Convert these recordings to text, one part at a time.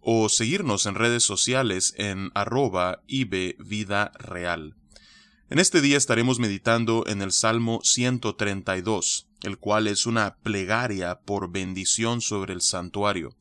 o seguirnos en redes sociales en arroba Vida Real. En este día estaremos meditando en el Salmo 132, el cual es una plegaria por bendición sobre el santuario.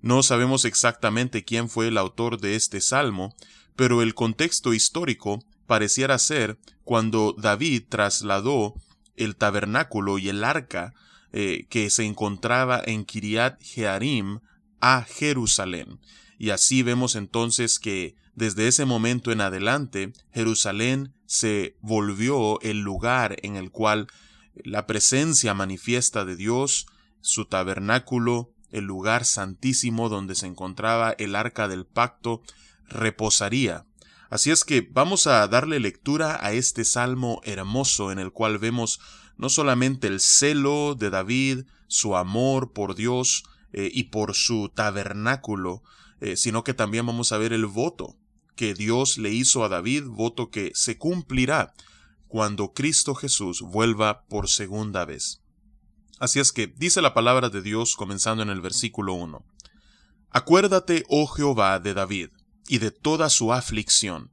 No sabemos exactamente quién fue el autor de este salmo, pero el contexto histórico pareciera ser cuando David trasladó el tabernáculo y el arca eh, que se encontraba en Kiriat Jearim a Jerusalén. Y así vemos entonces que desde ese momento en adelante Jerusalén se volvió el lugar en el cual la presencia manifiesta de Dios, su tabernáculo, el lugar santísimo donde se encontraba el arca del pacto, reposaría. Así es que vamos a darle lectura a este salmo hermoso en el cual vemos no solamente el celo de David, su amor por Dios, eh, y por su tabernáculo, eh, sino que también vamos a ver el voto que Dios le hizo a David, voto que se cumplirá cuando Cristo Jesús vuelva por segunda vez. Así es que dice la palabra de Dios comenzando en el versículo 1. Acuérdate, oh Jehová, de David, y de toda su aflicción,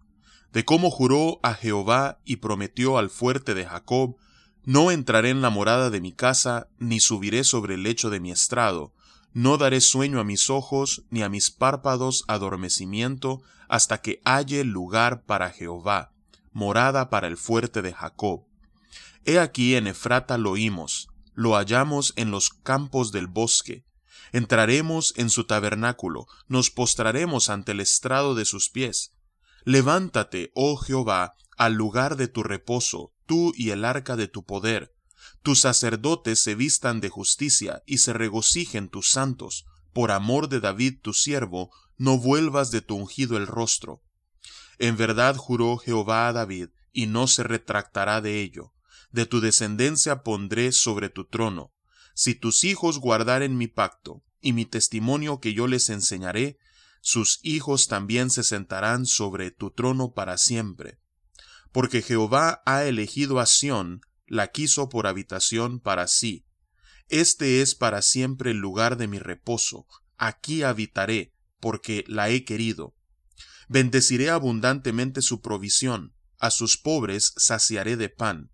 de cómo juró a Jehová y prometió al fuerte de Jacob, no entraré en la morada de mi casa, ni subiré sobre el lecho de mi estrado, no daré sueño a mis ojos, ni a mis párpados adormecimiento, hasta que halle lugar para Jehová, morada para el fuerte de Jacob. He aquí en Efrata lo oímos, lo hallamos en los campos del bosque. Entraremos en su tabernáculo, nos postraremos ante el estrado de sus pies. Levántate, oh Jehová, al lugar de tu reposo, tú y el arca de tu poder tus sacerdotes se vistan de justicia y se regocijen tus santos. Por amor de David tu siervo, no vuelvas de tu ungido el rostro. En verdad juró Jehová a David, y no se retractará de ello. De tu descendencia pondré sobre tu trono. Si tus hijos guardaren mi pacto, y mi testimonio que yo les enseñaré, sus hijos también se sentarán sobre tu trono para siempre. Porque Jehová ha elegido a Sión la quiso por habitación para sí. Este es para siempre el lugar de mi reposo, aquí habitaré, porque la he querido. Bendeciré abundantemente su provisión, a sus pobres saciaré de pan.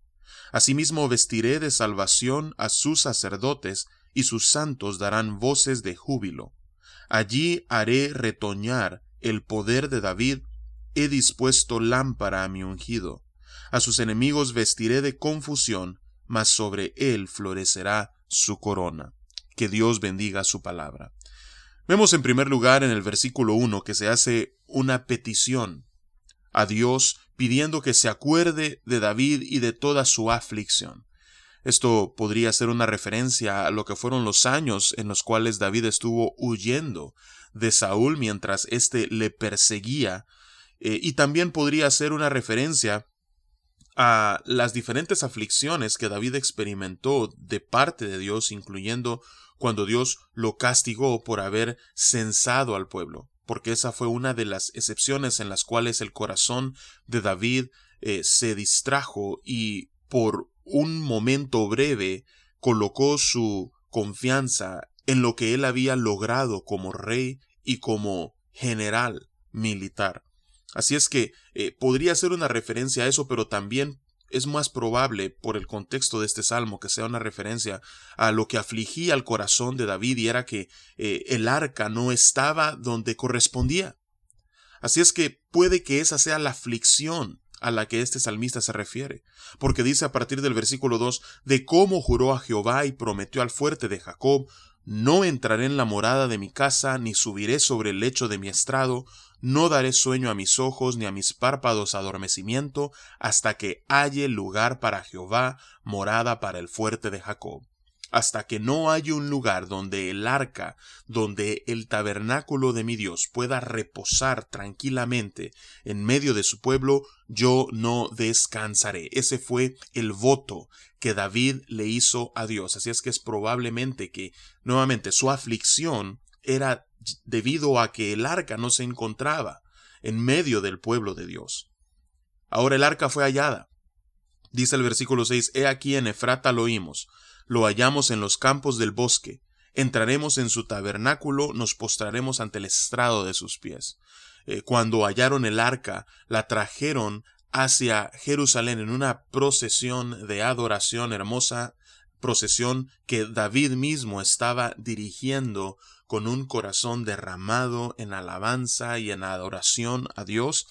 Asimismo vestiré de salvación a sus sacerdotes, y sus santos darán voces de júbilo. Allí haré retoñar el poder de David, he dispuesto lámpara a mi ungido. A sus enemigos vestiré de confusión, mas sobre él florecerá su corona. Que Dios bendiga su palabra. Vemos en primer lugar en el versículo 1 que se hace una petición a Dios pidiendo que se acuerde de David y de toda su aflicción. Esto podría ser una referencia a lo que fueron los años en los cuales David estuvo huyendo de Saúl mientras éste le perseguía, eh, y también podría ser una referencia a las diferentes aflicciones que David experimentó de parte de Dios, incluyendo cuando Dios lo castigó por haber censado al pueblo, porque esa fue una de las excepciones en las cuales el corazón de David eh, se distrajo y por un momento breve colocó su confianza en lo que él había logrado como rey y como general militar. Así es que eh, podría ser una referencia a eso, pero también es más probable, por el contexto de este salmo, que sea una referencia a lo que afligía al corazón de David y era que eh, el arca no estaba donde correspondía. Así es que puede que esa sea la aflicción a la que este salmista se refiere, porque dice a partir del versículo 2 de cómo juró a Jehová y prometió al fuerte de Jacob, no entraré en la morada de mi casa, ni subiré sobre el lecho de mi estrado, no daré sueño a mis ojos ni a mis párpados adormecimiento hasta que halle lugar para Jehová, morada para el fuerte de Jacob. hasta que no haya un lugar donde el arca, donde el tabernáculo de mi Dios pueda reposar tranquilamente en medio de su pueblo, yo no descansaré. Ese fue el voto que David le hizo a Dios. Así es que es probablemente que, nuevamente, su aflicción era debido a que el arca no se encontraba en medio del pueblo de Dios. Ahora el arca fue hallada. Dice el versículo 6, He aquí en Efrata lo oímos, lo hallamos en los campos del bosque, entraremos en su tabernáculo, nos postraremos ante el estrado de sus pies. Eh, cuando hallaron el arca, la trajeron hacia Jerusalén en una procesión de adoración hermosa, procesión que David mismo estaba dirigiendo con un corazón derramado en alabanza y en adoración a Dios,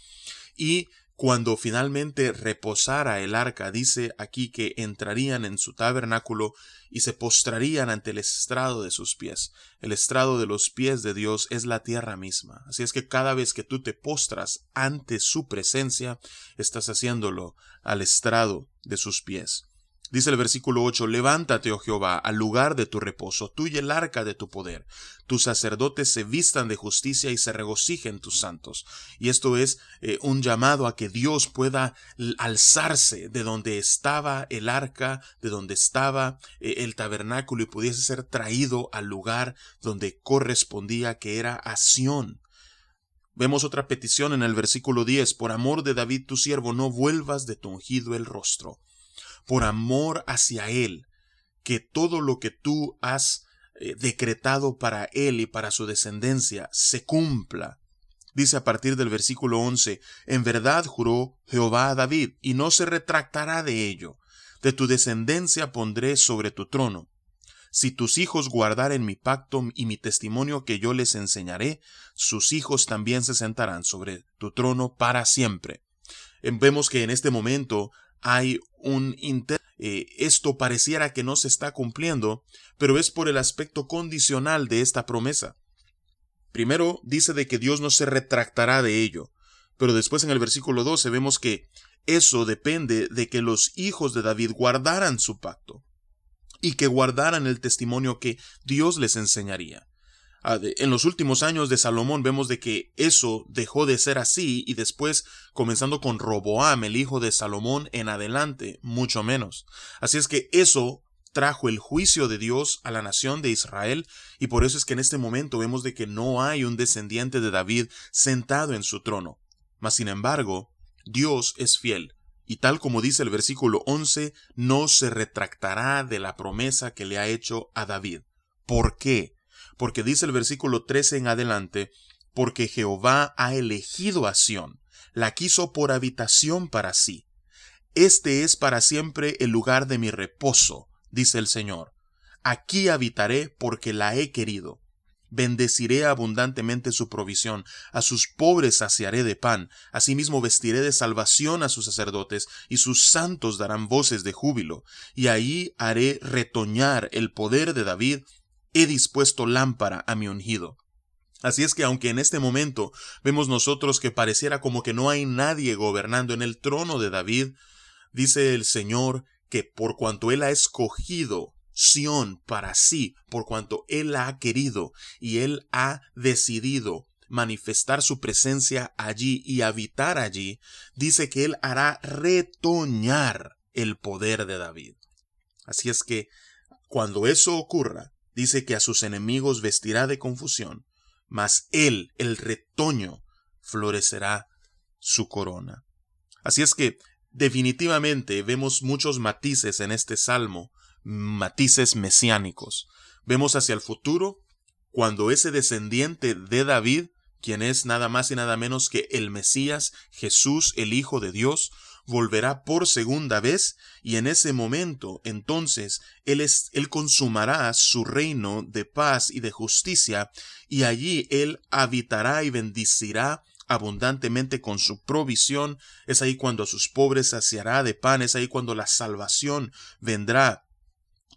y cuando finalmente reposara el arca, dice aquí que entrarían en su tabernáculo y se postrarían ante el estrado de sus pies. El estrado de los pies de Dios es la tierra misma. Así es que cada vez que tú te postras ante su presencia, estás haciéndolo al estrado de sus pies. Dice el versículo 8, Levántate, oh Jehová, al lugar de tu reposo, tú y el arca de tu poder. Tus sacerdotes se vistan de justicia y se regocijen tus santos. Y esto es eh, un llamado a que Dios pueda alzarse de donde estaba el arca, de donde estaba eh, el tabernáculo y pudiese ser traído al lugar donde correspondía, que era a Sión. Vemos otra petición en el versículo 10, Por amor de David tu siervo, no vuelvas de tu ungido el rostro por amor hacia Él, que todo lo que tú has eh, decretado para Él y para su descendencia se cumpla. Dice a partir del versículo 11, En verdad juró Jehová a David, y no se retractará de ello. De tu descendencia pondré sobre tu trono. Si tus hijos guardaren mi pacto y mi testimonio que yo les enseñaré, sus hijos también se sentarán sobre tu trono para siempre. Vemos que en este momento hay un inter eh, esto pareciera que no se está cumpliendo, pero es por el aspecto condicional de esta promesa. Primero dice de que Dios no se retractará de ello, pero después en el versículo 12 vemos que eso depende de que los hijos de David guardaran su pacto y que guardaran el testimonio que Dios les enseñaría. En los últimos años de Salomón vemos de que eso dejó de ser así y después, comenzando con Roboam, el hijo de Salomón, en adelante, mucho menos. Así es que eso trajo el juicio de Dios a la nación de Israel y por eso es que en este momento vemos de que no hay un descendiente de David sentado en su trono. Mas sin embargo, Dios es fiel y tal como dice el versículo 11, no se retractará de la promesa que le ha hecho a David. ¿Por qué? Porque dice el versículo 13 en adelante, porque Jehová ha elegido a Sión, la quiso por habitación para sí. Este es para siempre el lugar de mi reposo, dice el Señor. Aquí habitaré porque la he querido. Bendeciré abundantemente su provisión, a sus pobres saciaré de pan, asimismo vestiré de salvación a sus sacerdotes, y sus santos darán voces de júbilo, y ahí haré retoñar el poder de David he dispuesto lámpara a mi ungido. Así es que aunque en este momento vemos nosotros que pareciera como que no hay nadie gobernando en el trono de David, dice el Señor que por cuanto Él ha escogido Sión para sí, por cuanto Él ha querido y Él ha decidido manifestar su presencia allí y habitar allí, dice que Él hará retoñar el poder de David. Así es que cuando eso ocurra, dice que a sus enemigos vestirá de confusión, mas él, el retoño, florecerá su corona. Así es que definitivamente vemos muchos matices en este salmo, matices mesiánicos. Vemos hacia el futuro, cuando ese descendiente de David, quien es nada más y nada menos que el Mesías, Jesús, el Hijo de Dios, volverá por segunda vez y en ese momento entonces él, es, él consumará su reino de paz y de justicia y allí él habitará y bendicirá abundantemente con su provisión, es ahí cuando a sus pobres saciará de pan, es ahí cuando la salvación vendrá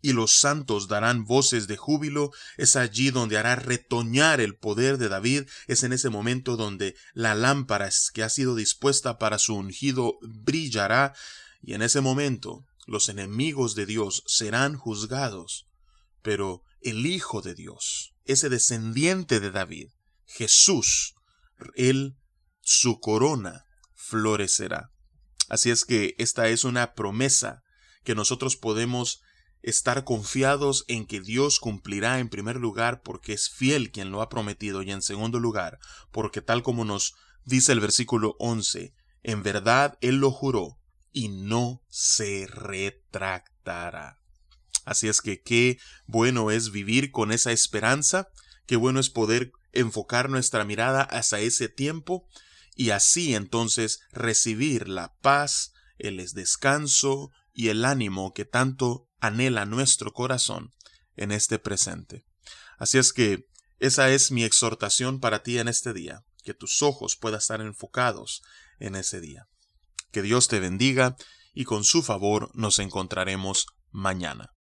y los santos darán voces de júbilo, es allí donde hará retoñar el poder de David, es en ese momento donde la lámpara que ha sido dispuesta para su ungido brillará, y en ese momento los enemigos de Dios serán juzgados. pero el Hijo de Dios, ese descendiente de David, Jesús, él, su corona florecerá. Así es que esta es una promesa que nosotros podemos estar confiados en que Dios cumplirá en primer lugar porque es fiel quien lo ha prometido y en segundo lugar porque tal como nos dice el versículo 11, en verdad Él lo juró y no se retractará. Así es que qué bueno es vivir con esa esperanza, qué bueno es poder enfocar nuestra mirada hacia ese tiempo y así entonces recibir la paz, el descanso y el ánimo que tanto anhela nuestro corazón en este presente. Así es que esa es mi exhortación para ti en este día, que tus ojos puedan estar enfocados en ese día. Que Dios te bendiga y con su favor nos encontraremos mañana.